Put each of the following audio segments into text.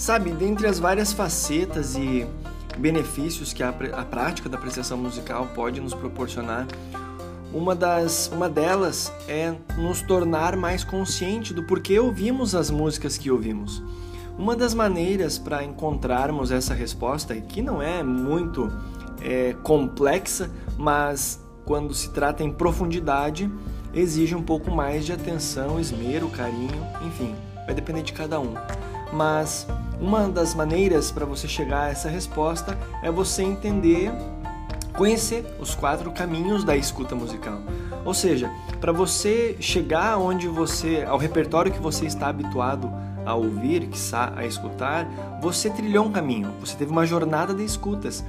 Sabe, dentre as várias facetas e benefícios que a, a prática da apreciação musical pode nos proporcionar, uma, das, uma delas é nos tornar mais consciente do porquê ouvimos as músicas que ouvimos. Uma das maneiras para encontrarmos essa resposta, que não é muito é, complexa, mas quando se trata em profundidade, exige um pouco mais de atenção, esmero, carinho, enfim, vai depender de cada um. Mas uma das maneiras para você chegar a essa resposta é você entender conhecer os quatro caminhos da escuta musical. Ou seja, para você chegar onde você, ao repertório que você está habituado a ouvir, a escutar, você trilhou um caminho, você teve uma jornada de escutas.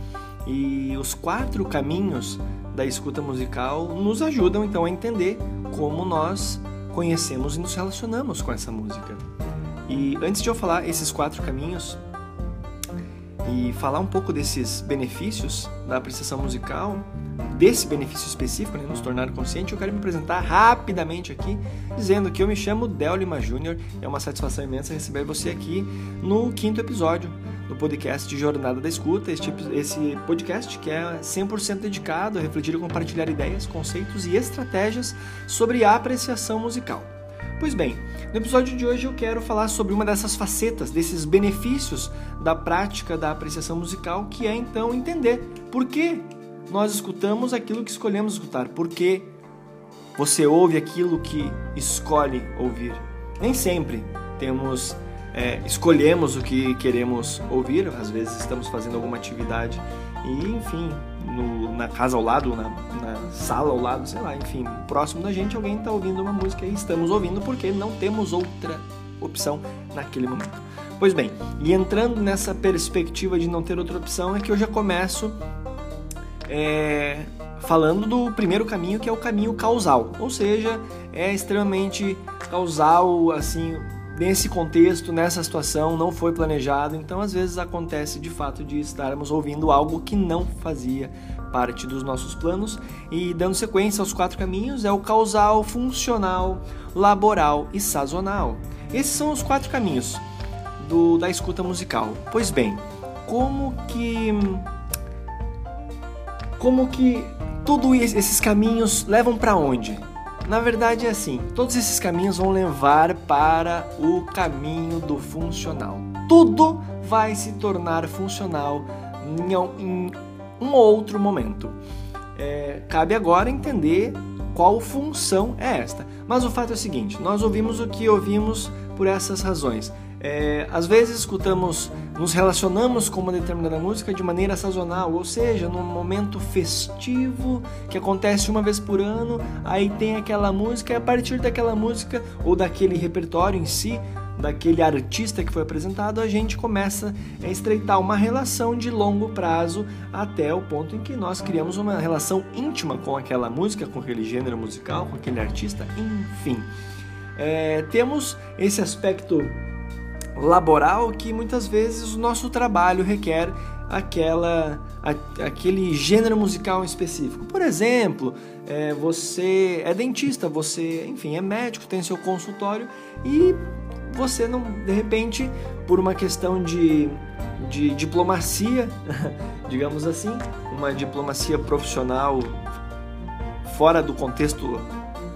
E os quatro caminhos da escuta musical nos ajudam então a entender como nós conhecemos e nos relacionamos com essa música. E antes de eu falar esses quatro caminhos, e falar um pouco desses benefícios da apreciação musical, desse benefício específico, né, nos tornar consciente, eu quero me apresentar rapidamente aqui, dizendo que eu me chamo Del Lima Júnior. É uma satisfação imensa receber você aqui no quinto episódio do podcast Jornada da Escuta, este, esse podcast que é 100% dedicado a refletir e compartilhar ideias, conceitos e estratégias sobre a apreciação musical. Pois bem, no episódio de hoje eu quero falar sobre uma dessas facetas, desses benefícios da prática da apreciação musical, que é então entender por que nós escutamos aquilo que escolhemos escutar, por que você ouve aquilo que escolhe ouvir. Nem sempre temos é, escolhemos o que queremos ouvir, às vezes estamos fazendo alguma atividade e, enfim, no, na casa ao lado, na, na, sala ao lado, sei lá, enfim, próximo da gente alguém está ouvindo uma música e estamos ouvindo porque não temos outra opção naquele momento. Pois bem, e entrando nessa perspectiva de não ter outra opção, é que eu já começo é, falando do primeiro caminho, que é o caminho causal, ou seja, é extremamente causal, assim, nesse contexto, nessa situação, não foi planejado, então às vezes acontece de fato de estarmos ouvindo algo que não fazia parte dos nossos planos e dando sequência aos quatro caminhos é o causal, funcional, laboral e sazonal. Esses são os quatro caminhos do, da escuta musical. Pois bem, como que como que todos esses caminhos levam para onde? Na verdade é assim, todos esses caminhos vão levar para o caminho do funcional. Tudo vai se tornar funcional em um outro momento. É, cabe agora entender qual função é esta. Mas o fato é o seguinte: nós ouvimos o que ouvimos por essas razões. É, às vezes escutamos, nos relacionamos com uma determinada música de maneira sazonal, ou seja, num momento festivo que acontece uma vez por ano, aí tem aquela música e a partir daquela música ou daquele repertório em si, daquele artista que foi apresentado, a gente começa a estreitar uma relação de longo prazo até o ponto em que nós criamos uma relação íntima com aquela música, com aquele gênero musical, com aquele artista, enfim. É, temos esse aspecto laboral que muitas vezes o nosso trabalho requer aquela a, aquele gênero musical específico. Por exemplo, é, você é dentista, você, enfim, é médico, tem seu consultório e você não, de repente, por uma questão de, de diplomacia, digamos assim, uma diplomacia profissional fora do contexto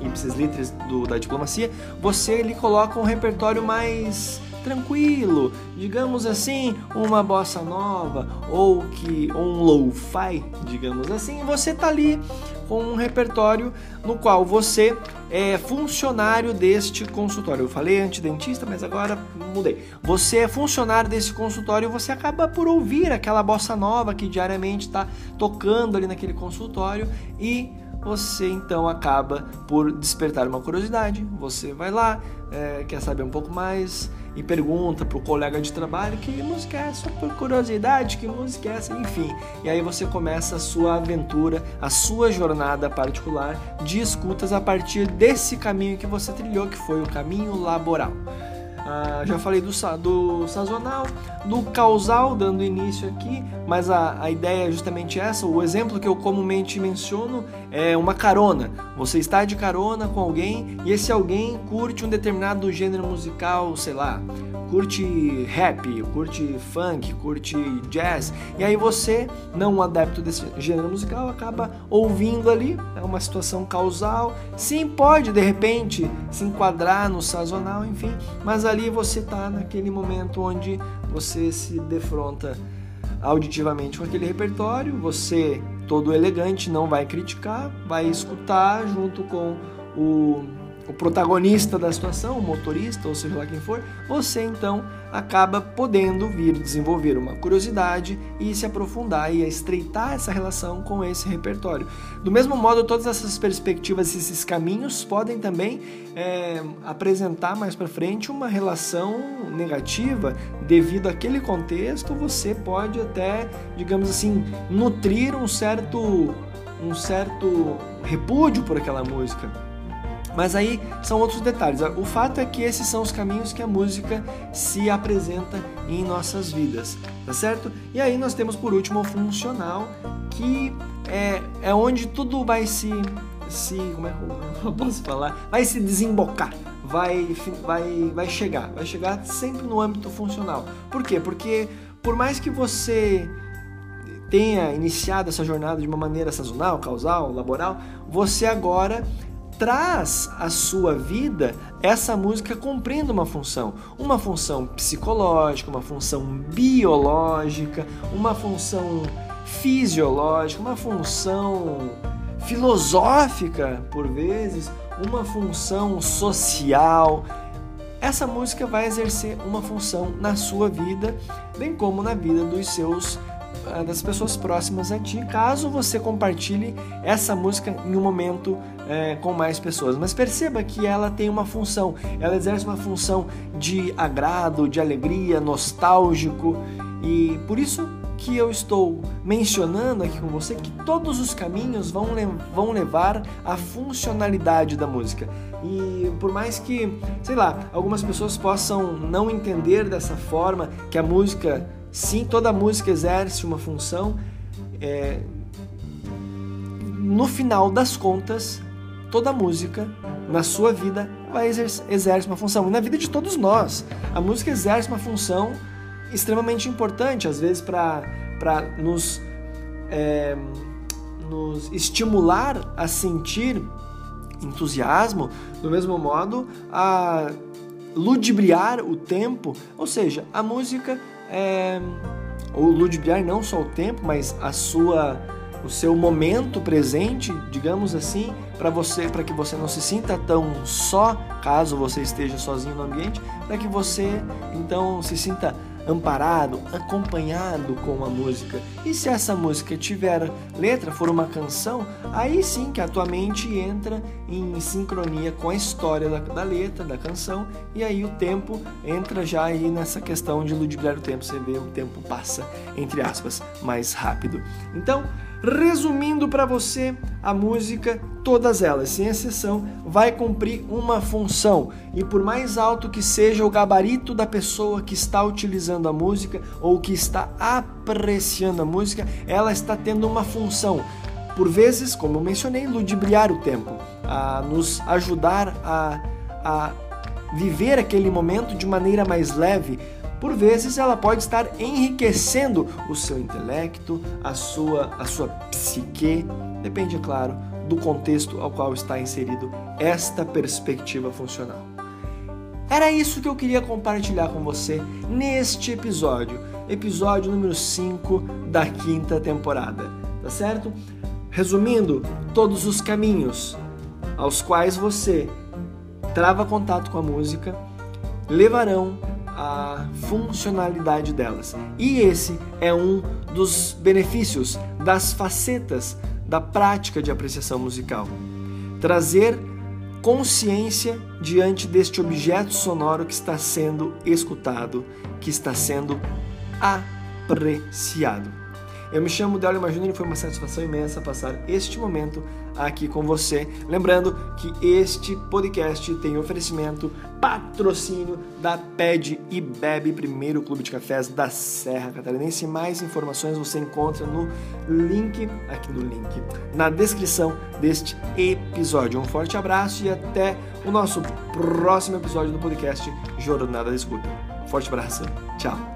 ipsis litteris do, da diplomacia, você lhe coloca um repertório mais tranquilo, digamos assim, uma bossa nova ou que um lo-fi, digamos assim, você tá ali com um repertório no qual você é funcionário deste consultório. Eu falei antidentista, mas agora mudei. Você é funcionário desse consultório e você acaba por ouvir aquela bossa nova que diariamente está tocando ali naquele consultório e você então acaba por despertar uma curiosidade. Você vai lá, é, quer saber um pouco mais e pergunta pro colega de trabalho que música é essa, por curiosidade, que música é essa, enfim. E aí você começa a sua aventura, a sua jornada particular de escutas a partir desse caminho que você trilhou, que foi o caminho laboral. Ah, já falei do, do sazonal, do causal, dando início aqui, mas a, a ideia é justamente essa. O exemplo que eu comumente menciono é uma carona. Você está de carona com alguém e esse alguém curte um determinado gênero musical, sei lá, curte rap, curte funk, curte jazz, e aí você, não um adepto desse gênero musical, acaba ouvindo ali, é uma situação causal. Sim, pode de repente se enquadrar no sazonal, enfim, mas ali você está naquele momento onde você se defronta auditivamente com aquele repertório, você todo elegante não vai criticar, vai escutar junto com o o protagonista da situação, o motorista, ou seja lá quem for, você então acaba podendo vir desenvolver uma curiosidade e se aprofundar e estreitar essa relação com esse repertório. Do mesmo modo, todas essas perspectivas, esses caminhos podem também é, apresentar mais para frente uma relação negativa devido àquele contexto. Você pode até, digamos assim, nutrir um certo um certo repúdio por aquela música mas aí são outros detalhes. O fato é que esses são os caminhos que a música se apresenta em nossas vidas, tá certo? E aí nós temos por último o funcional, que é, é onde tudo vai se, se. Como é que eu posso falar? Vai se desembocar. Vai, vai, vai chegar, vai chegar sempre no âmbito funcional. Por quê? Porque por mais que você tenha iniciado essa jornada de uma maneira sazonal, causal, laboral, você agora traz à sua vida essa música cumprindo uma função, uma função psicológica, uma função biológica, uma função fisiológica, uma função filosófica, por vezes, uma função social. Essa música vai exercer uma função na sua vida, bem como na vida dos seus ah, das pessoas próximas a ti, caso você compartilhe essa música em um momento é, com mais pessoas. Mas perceba que ela tem uma função, ela exerce uma função de agrado, de alegria, nostálgico e por isso que eu estou mencionando aqui com você que todos os caminhos vão, le vão levar à funcionalidade da música. E por mais que, sei lá, algumas pessoas possam não entender dessa forma que a música Sim, toda música exerce uma função. É... No final das contas, toda música na sua vida vai exerce, uma função. E na vida de todos nós, a música exerce uma função extremamente importante, às vezes para nos, é, nos estimular a sentir entusiasmo, do mesmo modo a ludibriar o tempo, ou seja, a música é, o ludibriar não só o tempo, mas a sua o seu momento presente, digamos assim, para você, para que você não se sinta tão só, caso você esteja sozinho no ambiente, para que você então se sinta amparado, acompanhado com a música. E se essa música tiver letra, for uma canção, aí sim que a tua mente entra em sincronia com a história da, da letra, da canção, e aí o tempo entra já aí nessa questão de ludibriar o tempo. Você vê o tempo passa, entre aspas, mais rápido. Então, Resumindo para você, a música, todas elas, sem exceção, vai cumprir uma função. E por mais alto que seja o gabarito da pessoa que está utilizando a música ou que está apreciando a música, ela está tendo uma função. Por vezes, como eu mencionei, ludibriar o tempo, a nos ajudar a, a viver aquele momento de maneira mais leve, por vezes ela pode estar enriquecendo o seu intelecto, a sua, a sua psique, depende, é claro, do contexto ao qual está inserido esta perspectiva funcional. Era isso que eu queria compartilhar com você neste episódio, episódio número 5 da quinta temporada, tá certo? Resumindo, todos os caminhos aos quais você trava contato com a música levarão a funcionalidade delas. E esse é um dos benefícios, das facetas da prática de apreciação musical. Trazer consciência diante deste objeto sonoro que está sendo escutado, que está sendo apreciado. Eu me chamo Délio Majuna e foi uma satisfação imensa passar este momento aqui com você. Lembrando que este podcast tem oferecimento, patrocínio da PED e Bebe, primeiro clube de cafés da Serra Catarinense. Mais informações você encontra no link, aqui no link, na descrição deste episódio. Um forte abraço e até o nosso próximo episódio do podcast Jornada da Escuta. Forte abraço, tchau!